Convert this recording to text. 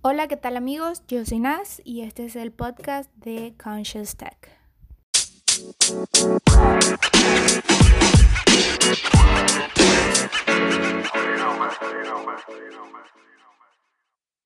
Hola, ¿qué tal amigos? Yo soy Naz y este es el podcast de Conscious Tech.